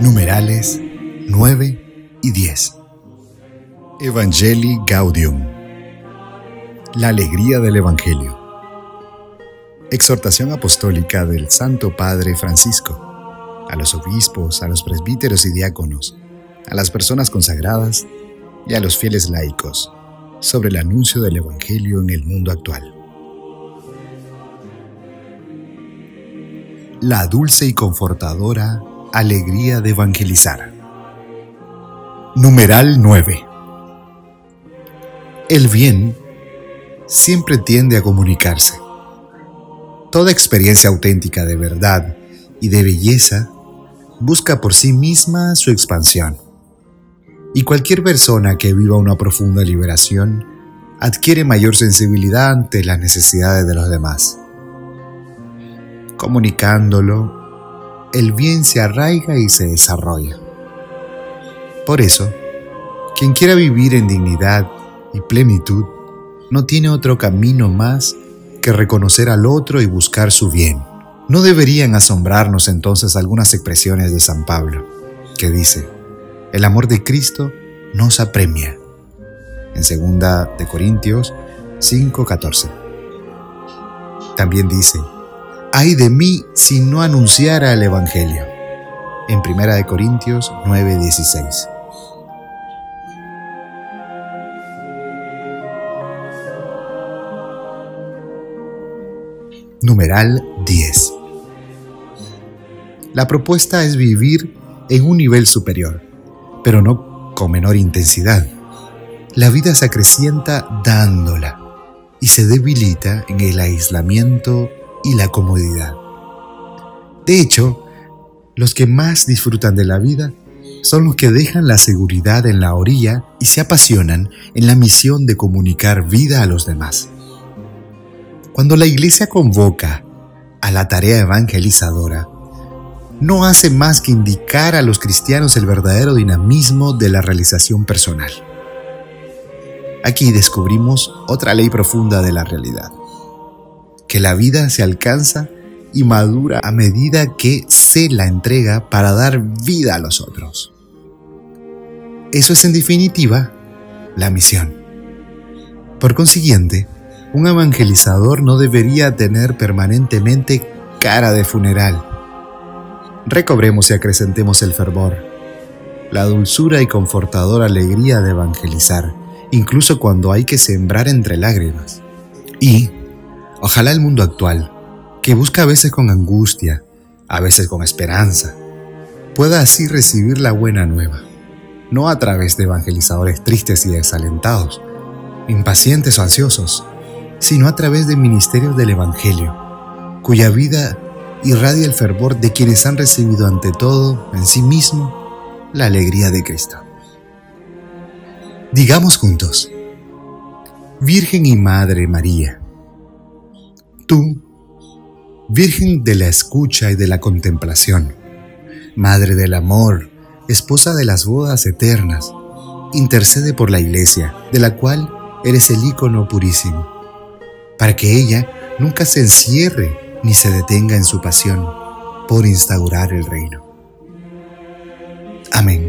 Numerales 9 y 10. Evangelii Gaudium. La alegría del Evangelio. Exhortación apostólica del Santo Padre Francisco a los obispos, a los presbíteros y diáconos, a las personas consagradas y a los fieles laicos sobre el anuncio del Evangelio en el mundo actual. La dulce y confortadora alegría de evangelizar. Numeral 9. El bien siempre tiende a comunicarse. Toda experiencia auténtica de verdad y de belleza busca por sí misma su expansión. Y cualquier persona que viva una profunda liberación adquiere mayor sensibilidad ante las necesidades de los demás. Comunicándolo, el bien se arraiga y se desarrolla. Por eso, quien quiera vivir en dignidad y plenitud no tiene otro camino más que reconocer al otro y buscar su bien. No deberían asombrarnos entonces algunas expresiones de San Pablo, que dice, el amor de Cristo nos apremia. En 2 de Corintios 5:14. También dice, ay de mí si no anunciara el Evangelio. En 1 Corintios 9:16. Numeral 10. La propuesta es vivir en un nivel superior, pero no con menor intensidad. La vida se acrecienta dándola y se debilita en el aislamiento y la comodidad. De hecho, los que más disfrutan de la vida son los que dejan la seguridad en la orilla y se apasionan en la misión de comunicar vida a los demás. Cuando la iglesia convoca a la tarea evangelizadora, no hace más que indicar a los cristianos el verdadero dinamismo de la realización personal. Aquí descubrimos otra ley profunda de la realidad que la vida se alcanza y madura a medida que se la entrega para dar vida a los otros. Eso es en definitiva la misión. Por consiguiente, un evangelizador no debería tener permanentemente cara de funeral. Recobremos y acrecentemos el fervor, la dulzura y confortadora alegría de evangelizar, incluso cuando hay que sembrar entre lágrimas. Y, Ojalá el mundo actual, que busca a veces con angustia, a veces con esperanza, pueda así recibir la buena nueva, no a través de evangelizadores tristes y desalentados, impacientes o ansiosos, sino a través de ministerios del Evangelio, cuya vida irradia el fervor de quienes han recibido ante todo en sí mismo la alegría de Cristo. Digamos juntos, Virgen y Madre María, Tú, Virgen de la escucha y de la contemplación, Madre del amor, esposa de las bodas eternas, intercede por la Iglesia, de la cual eres el ícono purísimo, para que ella nunca se encierre ni se detenga en su pasión por instaurar el reino. Amén.